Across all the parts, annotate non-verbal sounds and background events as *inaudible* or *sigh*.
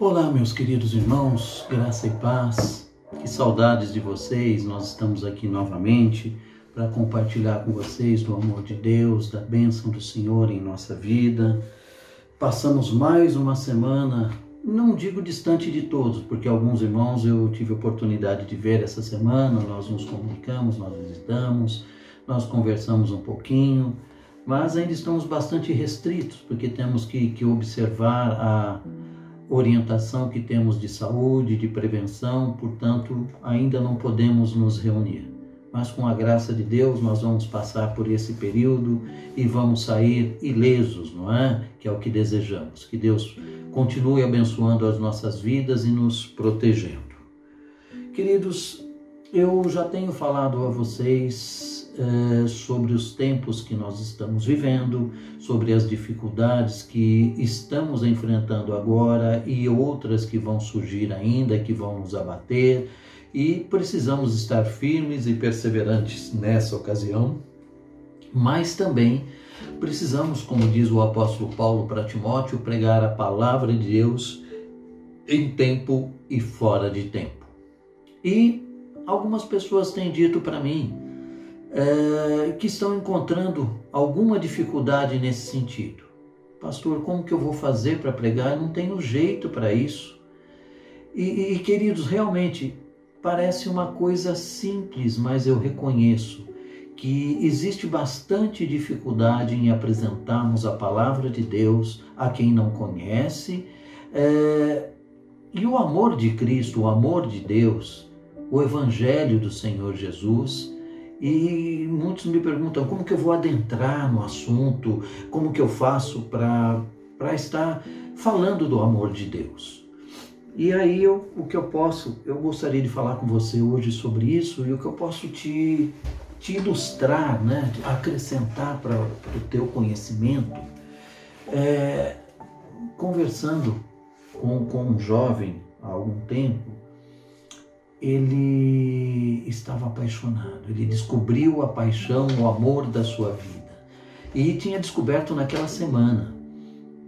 Olá, meus queridos irmãos, graça e paz. Que saudades de vocês. Nós estamos aqui novamente para compartilhar com vocês do amor de Deus, da bênção do Senhor em nossa vida. Passamos mais uma semana, não digo distante de todos, porque alguns irmãos eu tive oportunidade de ver essa semana, nós nos comunicamos, nós visitamos, nós conversamos um pouquinho, mas ainda estamos bastante restritos, porque temos que, que observar a orientação que temos de saúde, de prevenção, portanto, ainda não podemos nos reunir. Mas com a graça de Deus, nós vamos passar por esse período e vamos sair ilesos, não é? Que é o que desejamos. Que Deus continue abençoando as nossas vidas e nos protegendo. Queridos, eu já tenho falado a vocês eh, sobre os tempos que nós estamos vivendo, sobre as dificuldades que estamos enfrentando agora e outras que vão surgir ainda, que vão nos abater, e precisamos estar firmes e perseverantes nessa ocasião, mas também precisamos, como diz o apóstolo Paulo para Timóteo, pregar a palavra de Deus em tempo e fora de tempo. E algumas pessoas têm dito para mim, é, que estão encontrando alguma dificuldade nesse sentido. Pastor, como que eu vou fazer para pregar? Eu não tenho jeito para isso. E, e, queridos, realmente parece uma coisa simples, mas eu reconheço que existe bastante dificuldade em apresentarmos a palavra de Deus a quem não conhece. É, e o amor de Cristo, o amor de Deus, o Evangelho do Senhor Jesus, e muitos me perguntam como que eu vou adentrar no assunto, como que eu faço para estar falando do amor de Deus. E aí eu, o que eu posso, eu gostaria de falar com você hoje sobre isso e o que eu posso te, te ilustrar, né, acrescentar para o teu conhecimento, é, conversando com, com um jovem há algum tempo, ele estava apaixonado, ele descobriu a paixão, o amor da sua vida. E tinha descoberto naquela semana.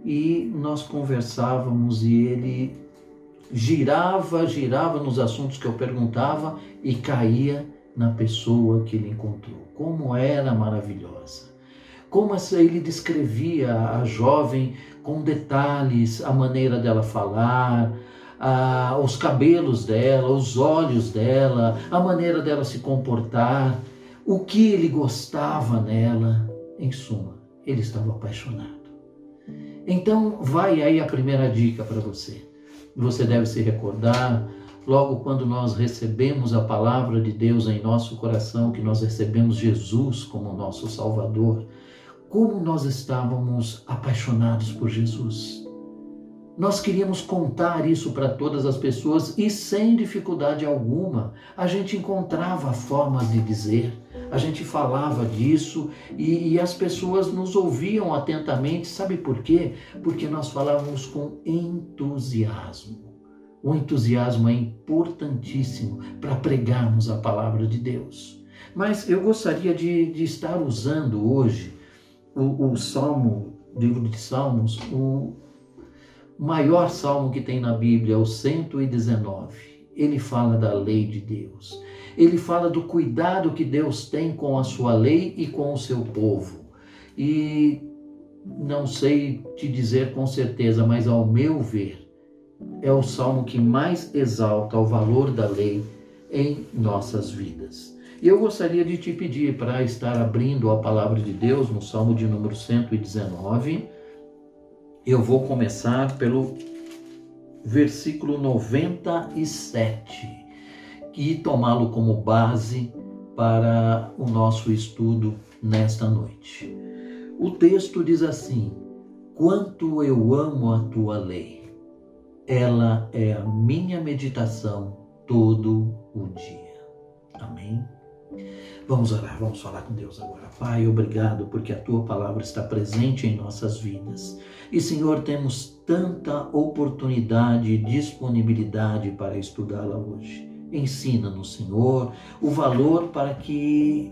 E nós conversávamos e ele girava, girava nos assuntos que eu perguntava e caía na pessoa que ele encontrou. Como era maravilhosa. Como ele descrevia a jovem com detalhes, a maneira dela falar, os cabelos dela, os olhos dela, a maneira dela se comportar, o que ele gostava nela. Em suma, ele estava apaixonado. Então, vai aí a primeira dica para você. Você deve se recordar, logo quando nós recebemos a palavra de Deus em nosso coração, que nós recebemos Jesus como nosso Salvador, como nós estávamos apaixonados por Jesus. Nós queríamos contar isso para todas as pessoas e sem dificuldade alguma. A gente encontrava formas de dizer, a gente falava disso e, e, as pessoas nos ouviam atentamente. Sabe por quê? Porque nós falávamos com entusiasmo. O entusiasmo é importantíssimo para pregarmos a palavra de Deus. Mas eu gostaria de, de estar usando hoje o, o Salmo, livro de Salmos, o maior salmo que tem na Bíblia, o 119. Ele fala da lei de Deus. Ele fala do cuidado que Deus tem com a sua lei e com o seu povo. E não sei te dizer com certeza, mas ao meu ver, é o salmo que mais exalta o valor da lei em nossas vidas. E eu gostaria de te pedir para estar abrindo a palavra de Deus no salmo de número 119 eu vou começar pelo versículo 97 e tomá-lo como base para o nosso estudo nesta noite. O texto diz assim: Quanto eu amo a tua lei, ela é a minha meditação todo o dia. Amém. Vamos orar, vamos falar com Deus agora. Pai, obrigado porque a tua palavra está presente em nossas vidas. E, Senhor, temos tanta oportunidade e disponibilidade para estudá-la hoje. Ensina-nos, Senhor, o valor para que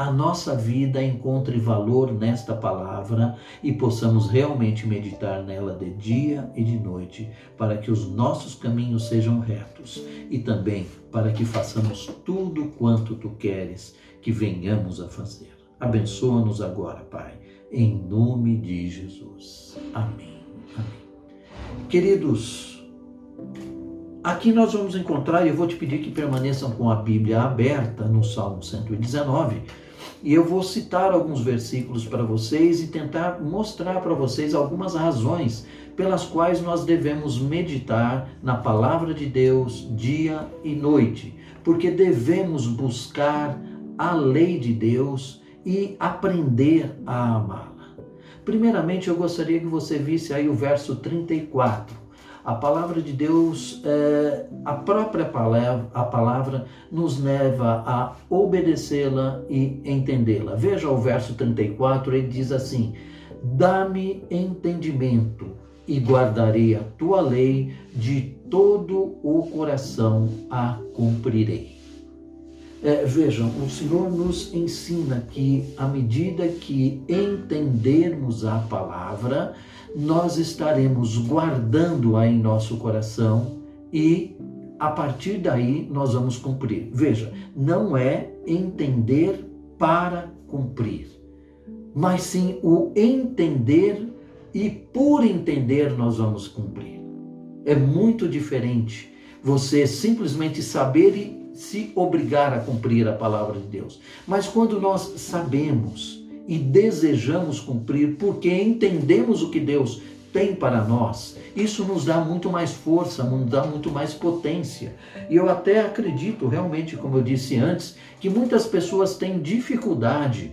a nossa vida encontre valor nesta palavra e possamos realmente meditar nela de dia e de noite, para que os nossos caminhos sejam retos e também para que façamos tudo quanto tu queres que venhamos a fazer. Abençoa-nos agora, Pai, em nome de Jesus. Amém. Amém. Queridos, aqui nós vamos encontrar, e eu vou te pedir que permaneçam com a Bíblia aberta no Salmo 119, e eu vou citar alguns versículos para vocês e tentar mostrar para vocês algumas razões pelas quais nós devemos meditar na palavra de Deus dia e noite, porque devemos buscar a lei de Deus e aprender a amá-la. Primeiramente, eu gostaria que você visse aí o verso 34. A palavra de Deus, é, a própria palavra, a palavra nos leva a obedecê-la e entendê-la. Veja o verso 34, ele diz assim: Dá-me entendimento e guardarei a tua lei, de todo o coração a cumprirei. É, vejam, o Senhor nos ensina que, à medida que entendermos a palavra, nós estaremos guardando-a em nosso coração e, a partir daí, nós vamos cumprir. Veja, não é entender para cumprir, mas sim o entender e, por entender, nós vamos cumprir. É muito diferente você simplesmente saber e se obrigar a cumprir a palavra de Deus. Mas quando nós sabemos e desejamos cumprir, porque entendemos o que Deus tem para nós, isso nos dá muito mais força, nos dá muito mais potência. E eu até acredito, realmente, como eu disse antes, que muitas pessoas têm dificuldade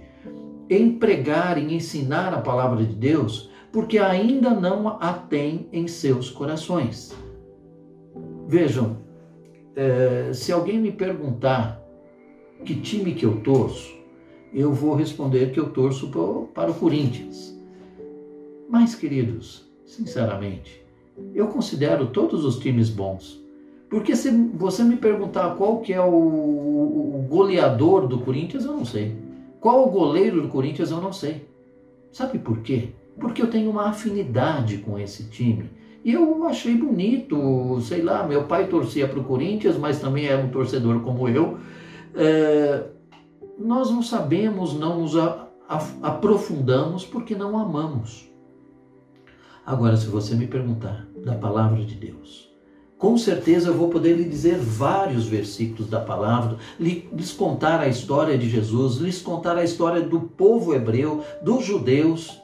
em pregar, em ensinar a palavra de Deus, porque ainda não a têm em seus corações. Vejam, é, se alguém me perguntar que time que eu torço, eu vou responder que eu torço para o Corinthians. Mas, queridos, sinceramente, eu considero todos os times bons. Porque se você me perguntar qual que é o, o goleador do Corinthians, eu não sei. Qual o goleiro do Corinthians, eu não sei. Sabe por quê? Porque eu tenho uma afinidade com esse time. E eu achei bonito, sei lá, meu pai torcia para o Corinthians, mas também era um torcedor como eu. É, nós não sabemos, não nos aprofundamos porque não amamos. Agora, se você me perguntar da palavra de Deus, com certeza eu vou poder lhe dizer vários versículos da palavra, lhes contar a história de Jesus, lhes contar a história do povo hebreu, dos judeus,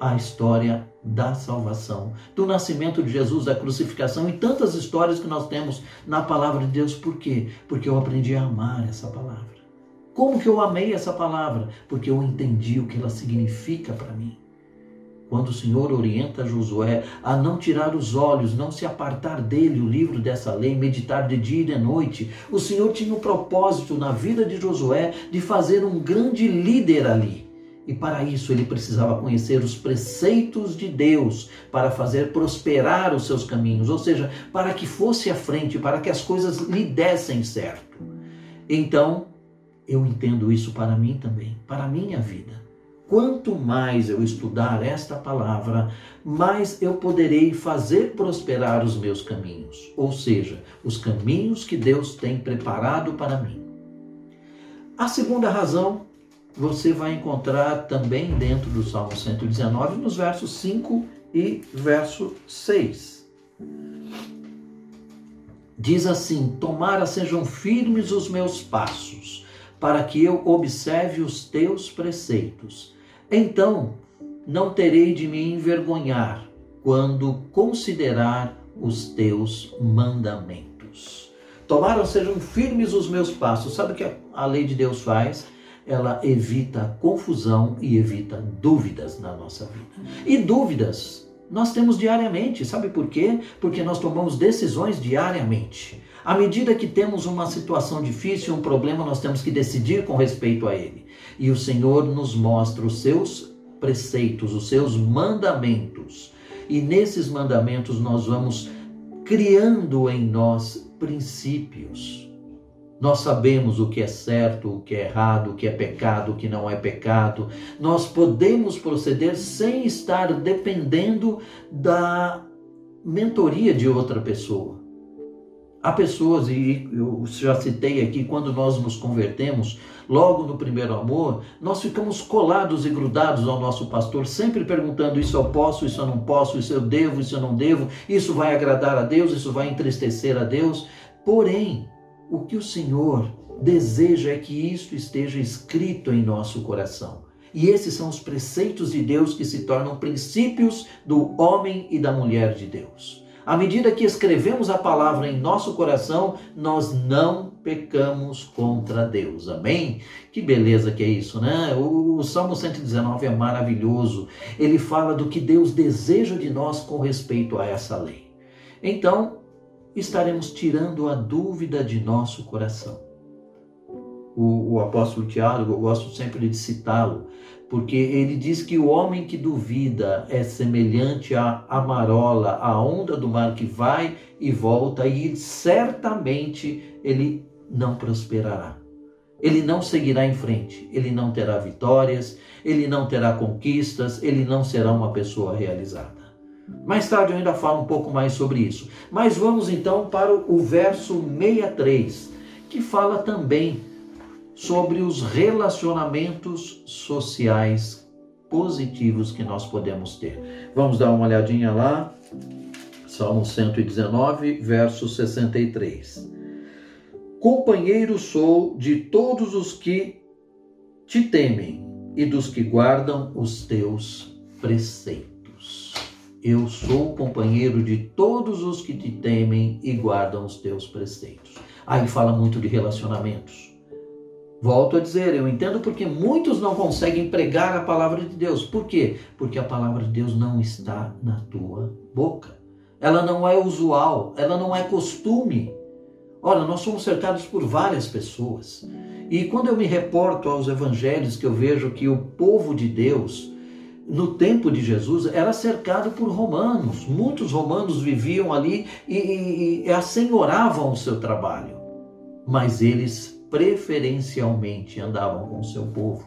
a história da salvação, do nascimento de Jesus, da crucificação e tantas histórias que nós temos na palavra de Deus. Por quê? Porque eu aprendi a amar essa palavra. Como que eu amei essa palavra? Porque eu entendi o que ela significa para mim. Quando o Senhor orienta Josué a não tirar os olhos, não se apartar dele, o livro dessa lei, meditar de dia e de noite, o Senhor tinha o um propósito na vida de Josué de fazer um grande líder ali e para isso ele precisava conhecer os preceitos de Deus para fazer prosperar os seus caminhos, ou seja, para que fosse à frente, para que as coisas lhe dessem certo. Então, eu entendo isso para mim também, para a minha vida. Quanto mais eu estudar esta palavra, mais eu poderei fazer prosperar os meus caminhos, ou seja, os caminhos que Deus tem preparado para mim. A segunda razão você vai encontrar também dentro do Salmo 119, nos versos 5 e verso 6. Diz assim: Tomara sejam firmes os meus passos, para que eu observe os teus preceitos. Então não terei de me envergonhar quando considerar os teus mandamentos. Tomara sejam firmes os meus passos. Sabe o que a lei de Deus faz? ela evita confusão e evita dúvidas na nossa vida. E dúvidas nós temos diariamente, sabe por quê? Porque nós tomamos decisões diariamente. À medida que temos uma situação difícil, um problema, nós temos que decidir com respeito a ele. E o Senhor nos mostra os seus preceitos, os seus mandamentos. E nesses mandamentos nós vamos criando em nós princípios Nós sabemos o que é certo, o que é errado, o que é pecado, o que não é pecado. Nós podemos proceder sem estar dependendo da mentoria de outra pessoa. Há pessoas, e eu já citei aqui, quando nós nos convertemos, logo no primeiro amor, nós ficamos colados e grudados ao nosso pastor, sempre perguntando: isso eu posso, isso eu não posso, isso eu devo, isso eu não devo, isso vai agradar a Deus, isso vai entristecer a Deus. Porém, o que o Senhor deseja é que isto esteja escrito em nosso coração. E esses são os preceitos de Deus que se tornam princípios do homem e da mulher de Deus. À medida que escrevemos a palavra em nosso coração, nós não pecamos contra Deus. Amém? Que beleza que é isso, né? O, o Salmo 119 é maravilhoso. Ele fala do que Deus deseja de nós com respeito a essa lei. Então, estaremos tirando a dúvida de nosso coração. O, o apóstolo Tiago, eu gosto sempre de citá-lo, porque ele diz que o homem que duvida é semelhante à marola, à onda do mar que vai e volta, e certamente ele não prosperará. Ele não seguirá em frente, ele não terá vitórias, ele não terá conquistas, ele não será uma pessoa realizada. Mais tarde eu ainda falo um pouco mais sobre isso. Mas vamos então para o verso 63, que fala também sobre os relacionamentos sociais positivos que nós podemos ter. Vamos dar uma olhadinha lá. Salmo 119, verso 63. Companheiro sou de todos os que te temem e dos que guardam os teus preceitos. Eu sou companheiro de todos os que te temem e guardam os teus preceitos. Aí fala muito de relacionamentos. Volto a dizer, eu entendo porque muitos não conseguem pregar a palavra de Deus. Por quê? Porque a palavra de Deus não está na tua boca. Ela não é usual, ela não é costume. Ora, nós somos cercados por várias pessoas. E quando eu me reporto aos evangelhos, que eu vejo que o povo de Deus, no tempo de Jesus, era cercado por romanos. Muitos romanos viviam ali e, e, e assenhoravam o seu trabalho. Mas eles preferencialmente andavam com o seu povo.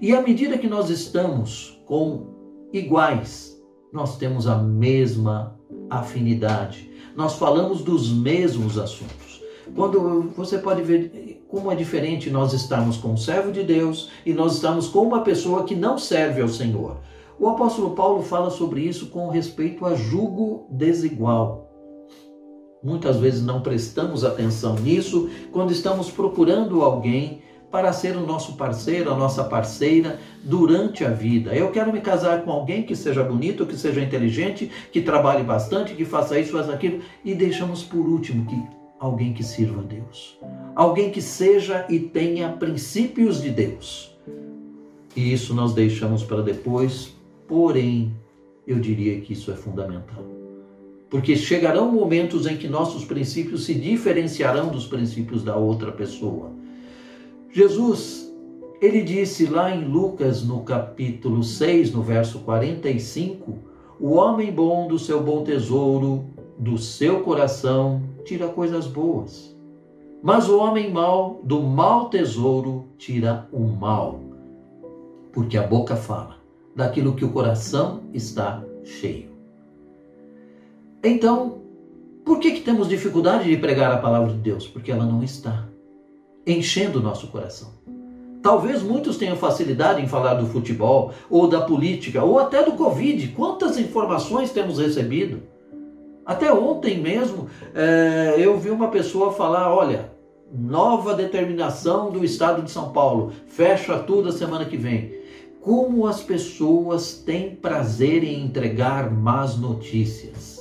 E à medida que nós estamos com iguais, nós temos a mesma afinidade. Nós falamos dos mesmos assuntos. Quando você pode ver como é diferente nós estarmos com um servo de Deus e nós estamos com uma pessoa que não serve ao Senhor. O apóstolo Paulo fala sobre isso com respeito a julgo desigual. Muitas vezes não prestamos atenção nisso quando estamos procurando alguém para ser o nosso parceiro, a nossa parceira durante a vida. Eu quero me casar com alguém que seja bonito, que seja inteligente, que trabalhe bastante, que faça isso, faça aquilo, e deixamos por último que alguém que sirva a Deus, alguém que seja e tenha princípios de Deus. E isso nós deixamos para depois, porém, eu diria que isso é fundamental. Porque chegarão momentos em que nossos princípios se diferenciarão dos princípios da outra pessoa. Jesus, ele disse lá em Lucas, no capítulo 6, no verso 45, o homem bom do seu bom tesouro do seu coração tira coisas boas. Mas o homem mau do mau tesouro tira o mal. Porque a boca fala daquilo que o coração está cheio. Então, por que, que temos dificuldade de pregar a palavra de Deus? Porque ela não está enchendo o nosso coração. Talvez muitos tenham facilidade em falar do futebol, ou da política, ou até do Covid. Quantas informações temos recebido? Até ontem mesmo é, eu vi uma pessoa falar: olha, nova determinação do estado de São Paulo, fecha tudo a semana que vem. Como as pessoas têm prazer em entregar más notícias.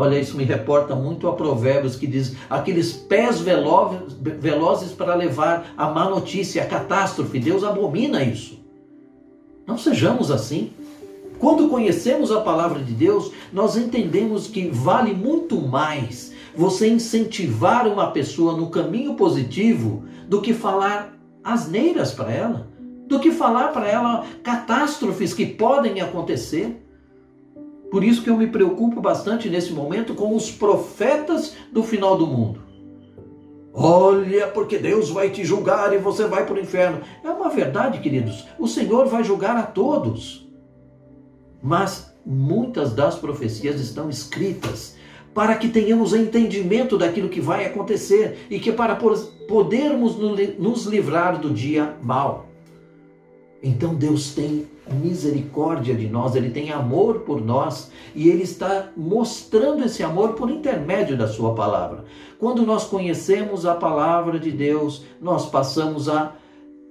Olha, isso me reporta muito a Provérbios que diz: aqueles pés velozes, velozes para levar a má notícia, a catástrofe. Deus abomina isso. Não sejamos assim. Quando conhecemos a palavra de Deus, nós entendemos que vale muito mais você incentivar uma pessoa no caminho positivo do que falar asneiras para ela, do que falar para ela catástrofes que podem acontecer. Por isso que eu me preocupo bastante nesse momento com os profetas do final do mundo. Olha, porque Deus vai te julgar e você vai para o inferno. É uma verdade, queridos. O Senhor vai julgar a todos. Mas muitas das profecias estão escritas para que tenhamos entendimento daquilo que vai acontecer e que para podermos nos livrar do dia mal. Então Deus tem misericórdia de nós, Ele tem amor por nós e Ele está mostrando esse amor por intermédio da Sua palavra. Quando nós conhecemos a palavra de Deus, nós passamos a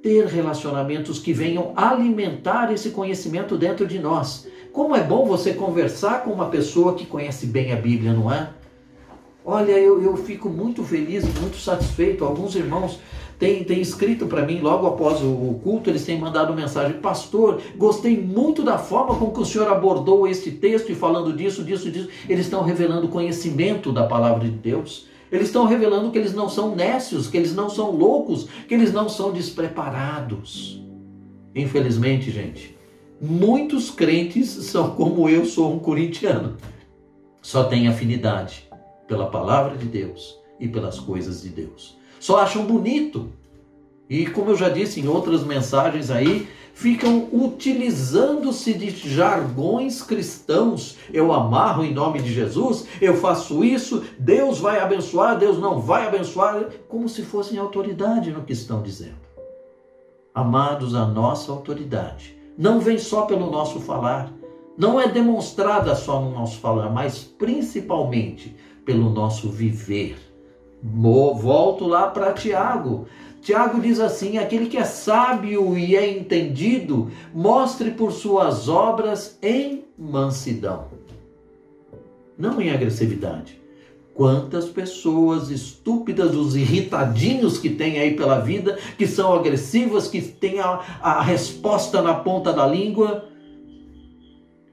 ter relacionamentos que venham alimentar esse conhecimento dentro de nós. Como é bom você conversar com uma pessoa que conhece bem a Bíblia, não é? Olha, eu, eu fico muito feliz, muito satisfeito. Alguns irmãos têm, têm escrito para mim, logo após o culto, eles têm mandado mensagem: Pastor, gostei muito da forma com que o senhor abordou este texto e falando disso, disso, disso. Eles estão revelando conhecimento da palavra de Deus. Eles estão revelando que eles não são nécios, que eles não são loucos, que eles não são despreparados. Infelizmente, gente, muitos crentes são como eu sou um corintiano. Só tem afinidade pela palavra de Deus e pelas coisas de Deus. Só acham bonito. E como eu já disse em outras mensagens aí, ficam utilizando-se de jargões cristãos. Eu amarro em nome de Jesus, eu faço isso, Deus vai abençoar, Deus não vai abençoar, como se fossem autoridade no que estão dizendo. Amados, a nossa autoridade não vem só pelo nosso falar, não é demonstrada só no nosso falar, mas principalmente pelo nosso viver. Volto lá para Tiago. Tiago diz assim: aquele que é sábio e é entendido, mostre por suas obras em mansidão, não em agressividade. Quantas pessoas estúpidas, os irritadinhos que tem aí pela vida, que são agressivas, que têm a, a resposta na ponta da língua.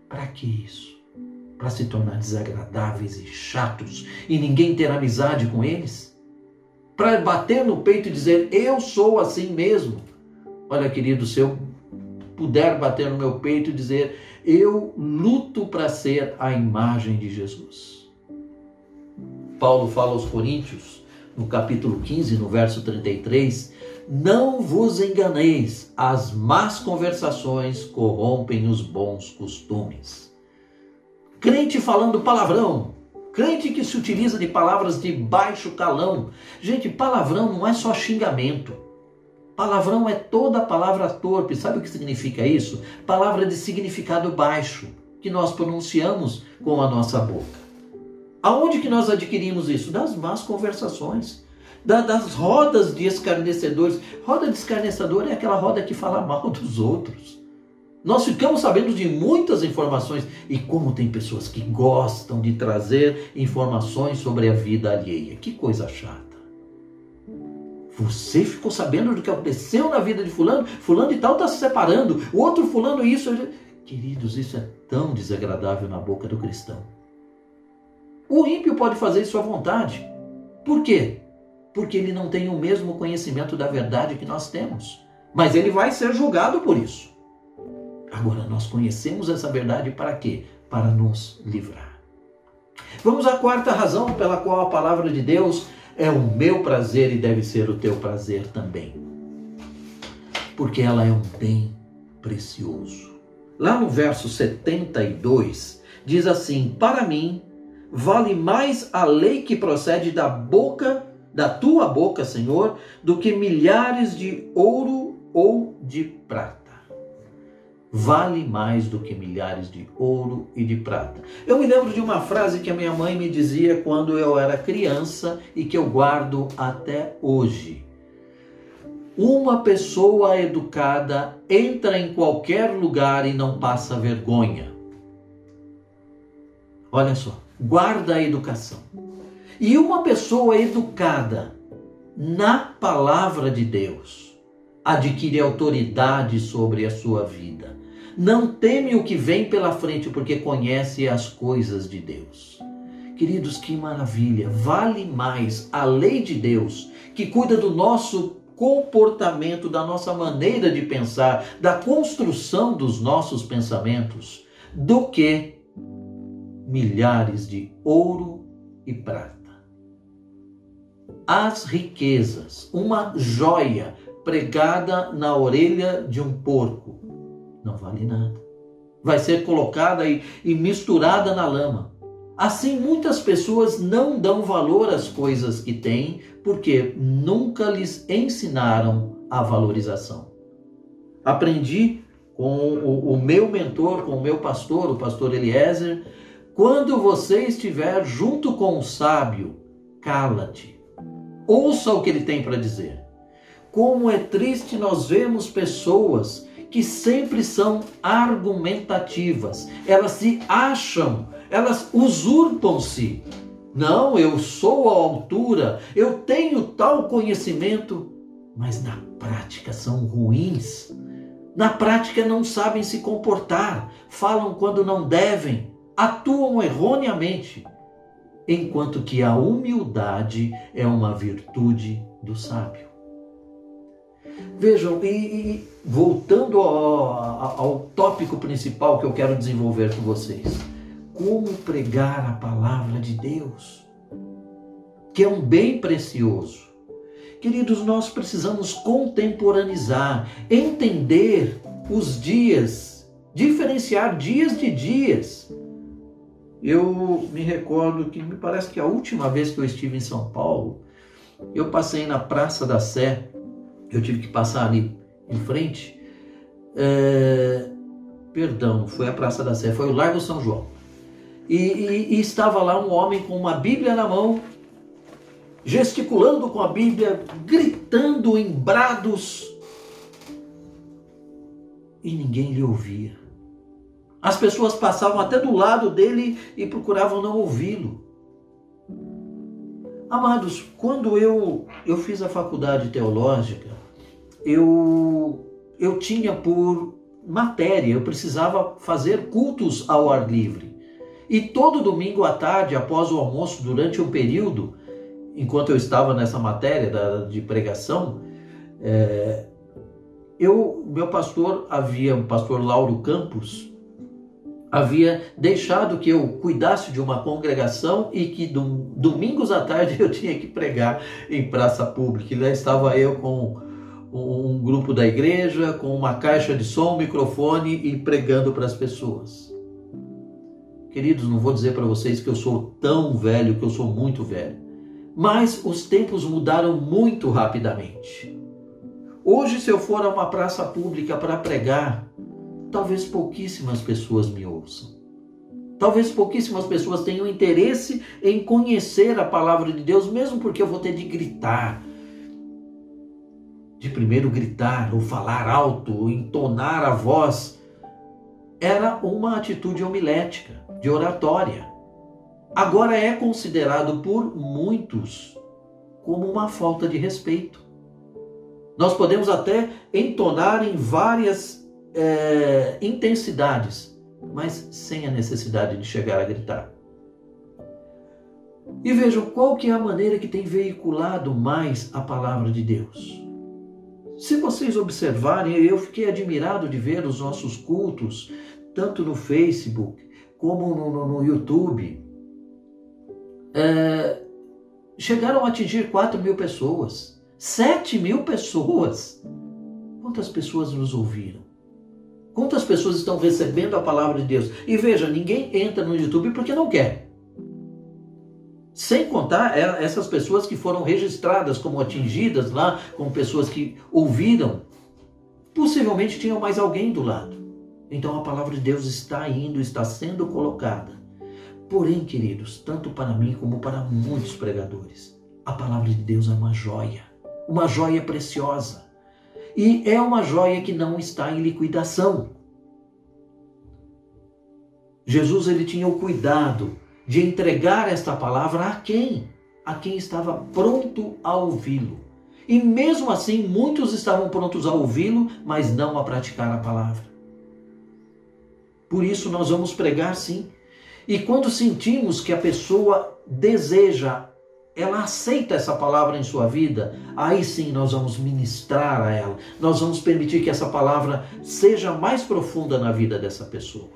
Para que isso? Para se tornar desagradáveis e chatos e ninguém ter amizade com eles? para bater no peito e dizer: Eu sou assim mesmo. Olha, querido, se eu puder bater no meu peito e dizer: Eu luto para ser a imagem de Jesus. Paulo fala aos Coríntios, no capítulo 15, no verso 33, não vos enganeis, as más conversações corrompem os bons costumes. Crente falando palavrão, Crente que se utiliza de palavras de baixo calão. Gente, palavrão não é só xingamento. Palavrão é toda palavra torpe. Sabe o que significa isso? Palavra de significado baixo, que nós pronunciamos com a nossa boca. Aonde que nós adquirimos isso? Das más conversações. das rodas de escarnecedores. Roda de escarnecedor é aquela roda que fala mal dos outros. Nós ficamos sabendo de muitas informações e como tem pessoas que gostam de trazer informações sobre a vida alheia. Que coisa chata. Você ficou sabendo do que aconteceu na vida de fulano? Fulano e tal está se separando. O outro fulano isso. Queridos, isso é tão desagradável na boca do cristão. O ímpio pode fazer isso à vontade. Por quê? Porque ele não tem o mesmo conhecimento da verdade que nós temos. Mas ele vai ser julgado por isso. Agora, nós conhecemos essa verdade para quê? Para nos livrar. Vamos à quarta razão pela qual a palavra de Deus é o meu prazer e deve ser o teu prazer também. Porque ela é um bem precioso. Lá no verso 72, diz assim: Para mim, vale mais a lei que procede da boca, da tua boca, Senhor, do que milhares de ouro ou de prata vale mais do que milhares de ouro e de prata. Eu me lembro de uma frase que a minha mãe me dizia quando eu era criança e que eu guardo até hoje. Uma pessoa educada entra em qualquer lugar e não passa vergonha. Olha só, guarda a educação. E uma pessoa educada na palavra de Deus adquire autoridade sobre a sua vida não teme o que vem pela frente, porque conhece as coisas de Deus. Queridos, que maravilha! Vale mais a lei de Deus, que cuida do nosso comportamento, da nossa maneira de pensar, da construção dos nossos pensamentos, do que milhares de ouro e prata. as riquezas, uma joia pregada na orelha de um porco, não vale nada. Vai ser colocada e, e misturada na lama. Assim, muitas pessoas não dão valor às coisas que têm porque nunca lhes ensinaram a valorização. Aprendi com o, o, meu mentor, com o meu pastor, o pastor Eliezer, quando você estiver junto com o sábio, cala-te. Ouça o que ele tem para dizer. Como é triste nós vemos pessoas que sempre são argumentativas, elas se acham elas usurpam-se. Não, eu sou a altura, eu tenho tal conhecimento, mas na prática são ruins. Na prática não sabem se comportar, falam quando não devem, atuam erroneamente, enquanto que a humildade é uma virtude do sábio. Vejam, e, e voltando ao, ao tópico principal que eu quero desenvolver com vocês como pregar a palavra de Deus, que é um bem precioso. Queridos, nós precisamos contemporaneizar, entender os dias, diferenciar dias de dias. Eu me recordo que me parece que a última vez que eu estive em São Paulo, eu passei na Praça da Sé, eu tive que passar ali em frente. É, perdão, foi a Praça da Sé, foi o Largo São João. E, e, e estava lá um homem com uma Bíblia na mão, gesticulando com a Bíblia, gritando em brados, e ninguém lhe ouvia. As pessoas passavam até do lado dele e procuravam não ouvi-lo. Amados, quando eu, eu fiz a faculdade teológica, eu, eu tinha por matéria, eu precisava fazer cultos ao ar livre. E todo domingo à tarde, após o almoço, durante um período, enquanto eu estava nessa matéria da, de pregação, é, eu, meu pastor havia, o pastor Lauro Campos, havia deixado que eu cuidasse de uma congregação e que dom, domingos à tarde *laughs* eu tinha que pregar em praça pública. E lá estava eu com um grupo da igreja, com uma caixa de som, um microfone e pregando para as pessoas. Queridos, não vou dizer para vocês que eu sou tão velho, que eu sou muito velho. Mas os tempos mudaram muito rapidamente. Hoje, se eu for a uma praça pública para pregar, talvez pouquíssimas pessoas me ouçam. Talvez pouquíssimas pessoas tenham interesse em conhecer a palavra de Deus, mesmo porque eu vou ter de gritar. De primeiro gritar, ou falar alto, ou entonar a voz. Era uma atitude homilética de oratória. Agora é considerado por muitos como uma falta de respeito. Nós podemos até entonar em várias é, intensidades, mas sem a necessidade de chegar a gritar. E vejam qual que é a maneira que tem veiculado mais a palavra de Deus. Se vocês observarem, eu fiquei admirado de ver os nossos cultos, tanto no Facebook como no, no, no YouTube, é, chegaram a atingir 4 mil pessoas, 7 mil pessoas. Quantas pessoas nos ouviram? Quantas pessoas estão recebendo a palavra de Deus? E veja, ninguém entra no YouTube porque não quer. Sem contar é, essas pessoas que foram registradas como atingidas lá, como pessoas que ouviram. Possivelmente tinham mais alguém do lado. Então a palavra de Deus está indo, está sendo colocada. Porém, queridos, tanto para mim como para muitos pregadores, a palavra de Deus é uma joia, uma joia preciosa. E é uma joia que não está em liquidação. Jesus ele tinha o cuidado de entregar esta palavra a quem? A quem estava pronto a ouvi-lo. E mesmo assim, muitos estavam prontos a ouvi-lo, mas não a praticar a palavra. Por isso nós vamos pregar sim. E quando sentimos que a pessoa deseja, ela aceita essa palavra em sua vida, aí sim nós vamos ministrar a ela. Nós vamos permitir que essa palavra seja mais profunda na vida dessa pessoa.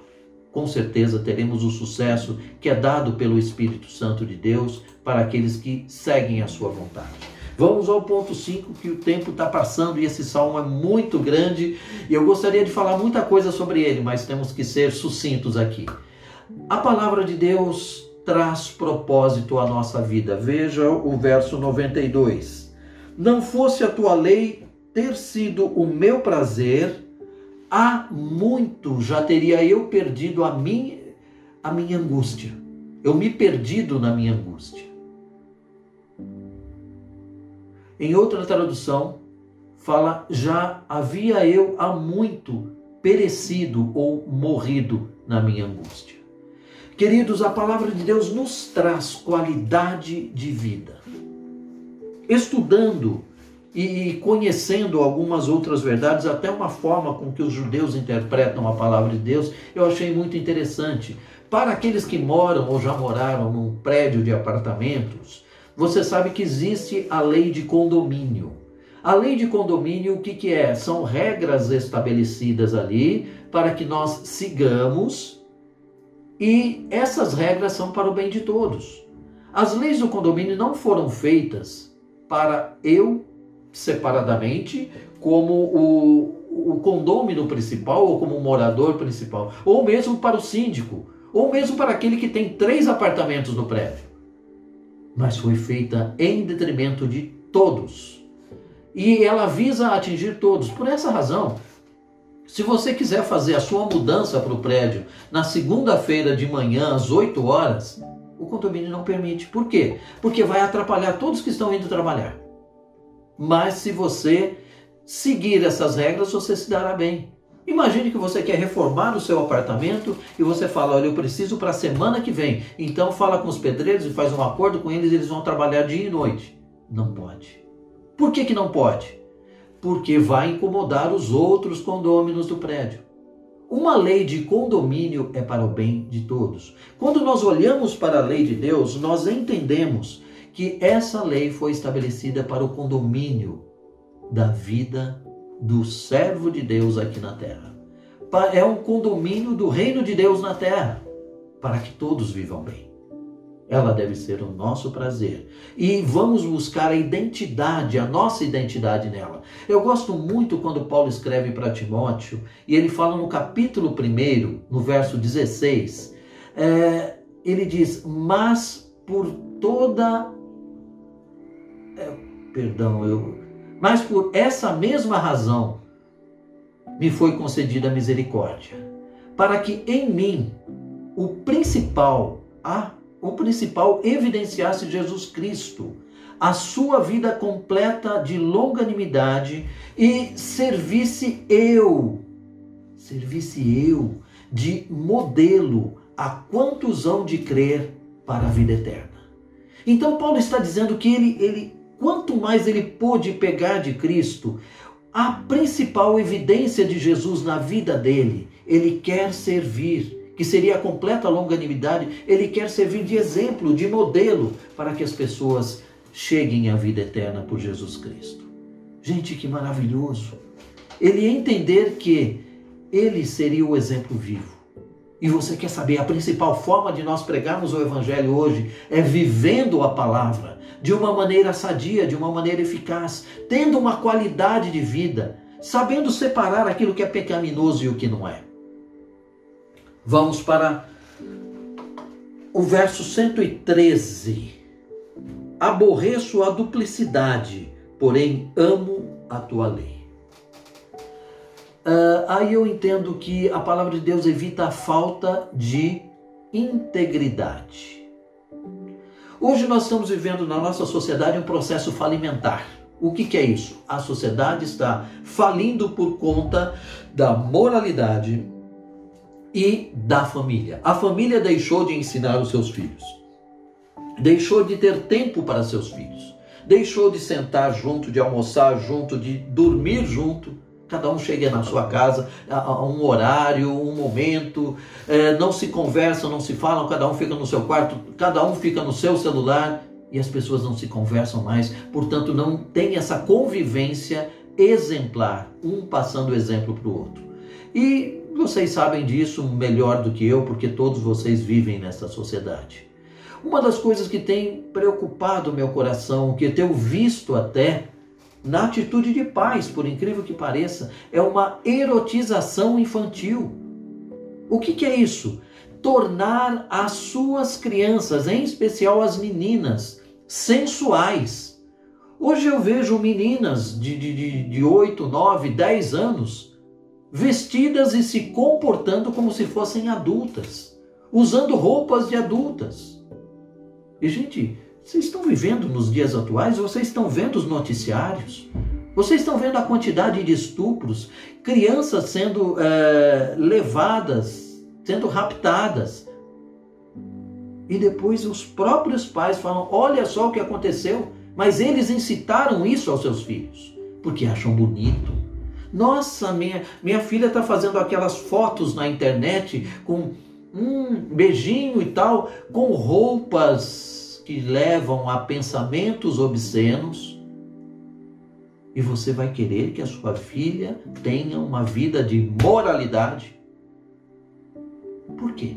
Com certeza teremos o sucesso que é dado pelo Espírito Santo de Deus para aqueles que seguem a sua vontade. Vamos ao ponto 5, que o tempo está passando e esse salmo é muito grande e eu gostaria de falar muita coisa sobre ele, mas temos que ser sucintos aqui. A palavra de Deus traz propósito à nossa vida. Veja o verso 92. Não fosse a tua lei ter sido o meu prazer, há muito já teria eu perdido a minha, a minha angústia. Eu me perdido na minha angústia. Em outra tradução, fala: já havia eu há muito perecido ou morrido na minha angústia. Queridos, a palavra de Deus nos traz qualidade de vida. Estudando e conhecendo algumas outras verdades, até uma forma com que os judeus interpretam a palavra de Deus, eu achei muito interessante. Para aqueles que moram ou já moraram num prédio de apartamentos, você sabe que existe a lei de condomínio. A lei de condomínio, o que, que é? São regras estabelecidas ali para que nós sigamos e essas regras são para o bem de todos. As leis do condomínio não foram feitas para eu separadamente como o, o condômino principal ou como morador principal, ou mesmo para o síndico, ou mesmo para aquele que tem três apartamentos no prédio mas foi feita em detrimento de todos. E ela visa atingir todos. Por essa razão, se você quiser fazer a sua mudança para o prédio na segunda-feira de manhã, às 8 horas, o condomínio não permite. Por quê? Porque vai atrapalhar todos que estão indo trabalhar. Mas se você seguir essas regras, você se dará bem. Imagine que você quer reformar o seu apartamento e você fala: Olha, eu preciso para a semana que vem. Então fala com os pedreiros e faz um acordo com eles, eles vão trabalhar dia e noite. Não pode. Por que, que não pode? Porque vai incomodar os outros condôminos do prédio. Uma lei de condomínio é para o bem de todos. Quando nós olhamos para a lei de Deus, nós entendemos que essa lei foi estabelecida para o condomínio da vida do servo de Deus aqui na terra. É um condomínio do reino de Deus na terra, para que todos vivam bem. Ela deve ser o nosso prazer. E vamos buscar a identidade, a nossa identidade nela. Eu gosto muito quando Paulo escreve para Timóteo, e ele fala no capítulo 1, no verso 16, é, ele diz: Mas por toda. Perdão, eu mas por essa mesma razão me foi concedida a misericórdia, para que em mim o principal, a, o principal evidenciasse Jesus Cristo, a sua vida completa de longanimidade e servisse eu, servisse eu de modelo a quantos hão de crer para a vida eterna. Então Paulo está dizendo que ele, ele quanto mais ele pôde pegar de Cristo, a principal evidência de Jesus na vida dele, ele quer servir, que seria a completa longanimidade, ele quer servir de exemplo, de modelo, para que as pessoas cheguem à vida eterna por Jesus Cristo. Gente, que maravilhoso! Ele entender que ele seria o exemplo vivo. E você quer saber, a principal forma de nós pregarmos o Evangelho hoje é vivendo a palavra de uma maneira sadia, de uma maneira eficaz, tendo uma qualidade de vida, sabendo separar aquilo que é pecaminoso e o que não é. Vamos para o verso 113. Aborreço a duplicidade, porém amo a tua lei. Uh, aí eu entendo que a palavra de Deus evita a falta de integridade. Hoje nós estamos vivendo na nossa sociedade um processo falimentar. O que, que, é isso? A sociedade está falindo por conta da moralidade e da família. A família deixou de ensinar os seus filhos, deixou de ter tempo para seus filhos, deixou de sentar junto, de almoçar junto, de dormir junto Cada um chega na sua casa a, um horário, um momento, é, não se conversam, não se falam, cada um fica no seu quarto, cada um fica no seu celular e as pessoas não se conversam mais, portanto, não tem essa convivência exemplar, um passando exemplo para o outro. E Vocês sabem disso melhor do que eu, porque todos vocês vivem nessa sociedade. Uma das coisas que tem preocupado meu coração, que eu tenho visto até na atitude de pais, por incrível que pareça, é uma erotização infantil. O que, que é isso? Tornar as suas crianças, em especial as meninas, sensuais. Hoje eu vejo meninas de, de, de, de 8, 9, 10 anos vestidas e se comportando como se fossem adultas, usando roupas de adultas. E, gente, vocês estão vivendo nos dias atuais, vocês estão vendo os noticiários, vocês estão vendo a quantidade de estupros, crianças sendo é, levadas, sendo raptadas. E depois os próprios pais falam: olha só o que aconteceu, mas eles incitaram isso aos seus filhos, porque acham bonito. Nossa, minha, minha filha está fazendo aquelas fotos na internet com um beijinho e tal, com roupas que levam a pensamentos obscenos. E você vai querer que a sua filha tenha uma vida de moralidade? Por quê?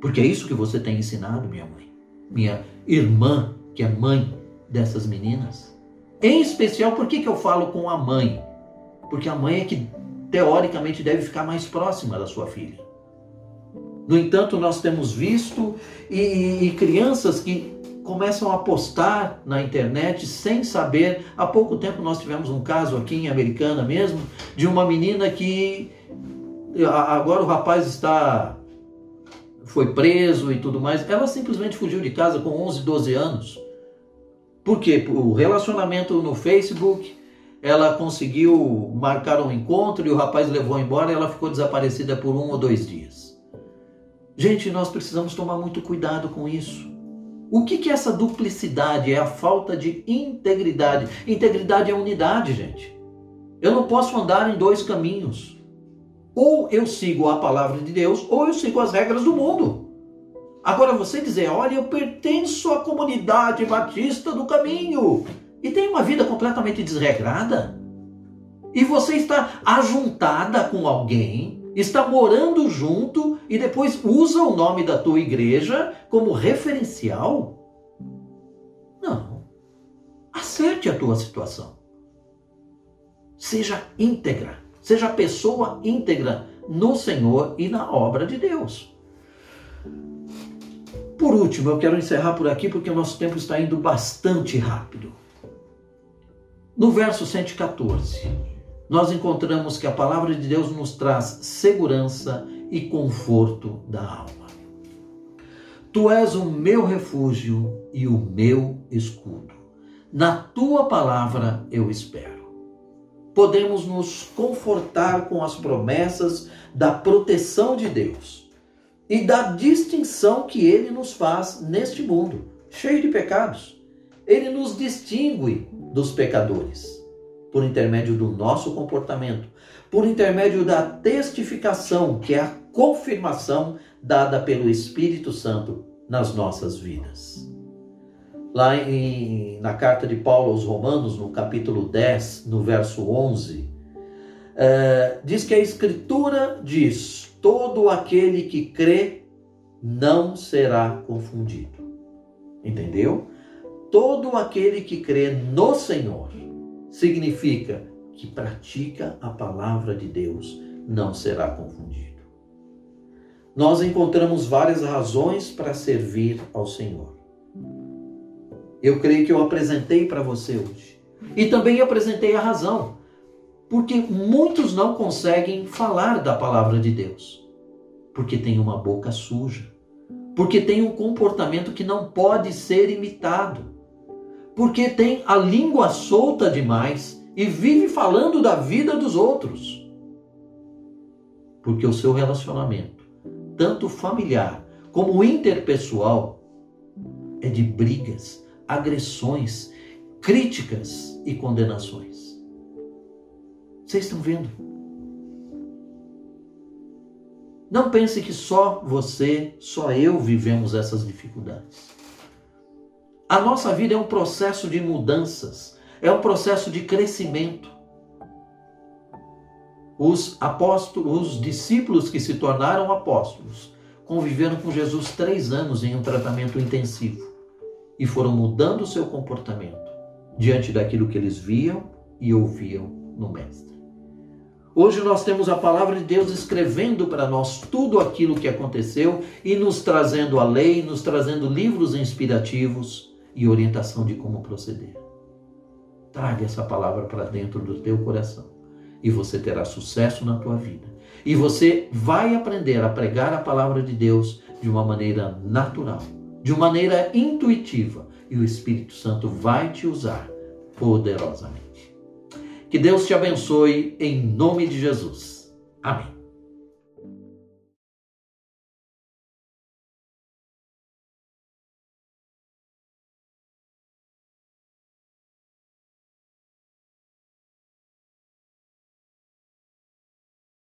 Porque é isso que você tem ensinado, minha mãe, minha irmã, que é mãe dessas meninas. Em especial, por que, que eu falo com a mãe? porque a mãe é que teoricamente deve ficar mais próxima da sua filha. No entanto, nós temos visto e, e, crianças que começam a postar na internet sem saber. Há pouco tempo nós tivemos um caso aqui em Americana mesmo de uma menina que agora o rapaz está foi preso e tudo mais. Ela simplesmente fugiu de casa com 11, 12 anos. Por quê? O relacionamento no Facebook ela conseguiu marcar um encontro e o rapaz levou embora e ela ficou desaparecida por um ou dois dias. Gente, nós precisamos tomar muito cuidado com isso. O que, que é essa duplicidade? É a falta de integridade. Integridade é unidade, gente. Eu não posso andar em dois caminhos. Ou eu sigo a palavra de Deus, ou eu sigo as regras do mundo. Agora você dizer, olha, eu pertenço à comunidade batista do caminho e tem uma vida completamente desregrada, e você está ajuntada com alguém, está morando junto e depois usa o nome da tua igreja como referencial? Não. Acerte a tua situação. Seja íntegra, seja pessoa íntegra no Senhor e na obra de Deus. Por último, eu quero encerrar por aqui porque o nosso tempo está indo bastante rápido. No verso 114, nós encontramos que a palavra de Deus nos traz segurança e conforto da alma. Tu és o meu refúgio e o meu escudo. Na tua palavra eu espero. Podemos nos confortar com as promessas da proteção de Deus e da distinção que ele nos faz neste mundo, cheio de pecados. Ele nos distingue dos pecadores por intermédio do nosso comportamento, por intermédio da testificação, que é a confirmação dada pelo Espírito Santo nas nossas vidas. Lá em, na carta de Paulo aos Romanos, no capítulo 10, no verso 11, é, diz que a Escritura diz: todo aquele que crê não será confundido. Entendeu? todo aquele que crê no Senhor significa que pratica a palavra de Deus não será confundido. Nós encontramos várias razões para servir ao Senhor. Eu creio que eu apresentei para você hoje. E também apresentei a razão. Porque muitos não conseguem falar da palavra de Deus. Porque tem uma boca suja. Porque tem um comportamento que não pode ser imitado porque tem a língua solta demais e vive falando da vida dos outros. Porque o seu relacionamento, tanto familiar como interpessoal, é de brigas, agressões, críticas e condenações. Vocês estão vendo? Não pense que só você, só eu vivemos essas dificuldades. A nossa vida é um processo de mudanças, é um processo de crescimento. Os apóstolos, os discípulos que se tornaram apóstolos, conviveram com Jesus três anos em um tratamento intensivo e foram mudando o seu comportamento diante daquilo que eles viam e ouviam no Mestre. Hoje nós temos a palavra de Deus escrevendo para nós tudo aquilo que aconteceu e nos trazendo a lei, nos trazendo livros inspirativos e orientação de como proceder. Traga essa palavra para dentro do teu coração e você terá sucesso na tua vida. E você vai aprender a pregar a palavra de Deus de uma maneira natural, de uma maneira intuitiva, e o Espírito Santo vai te usar poderosamente. Que Deus te abençoe em nome de Jesus. Amém.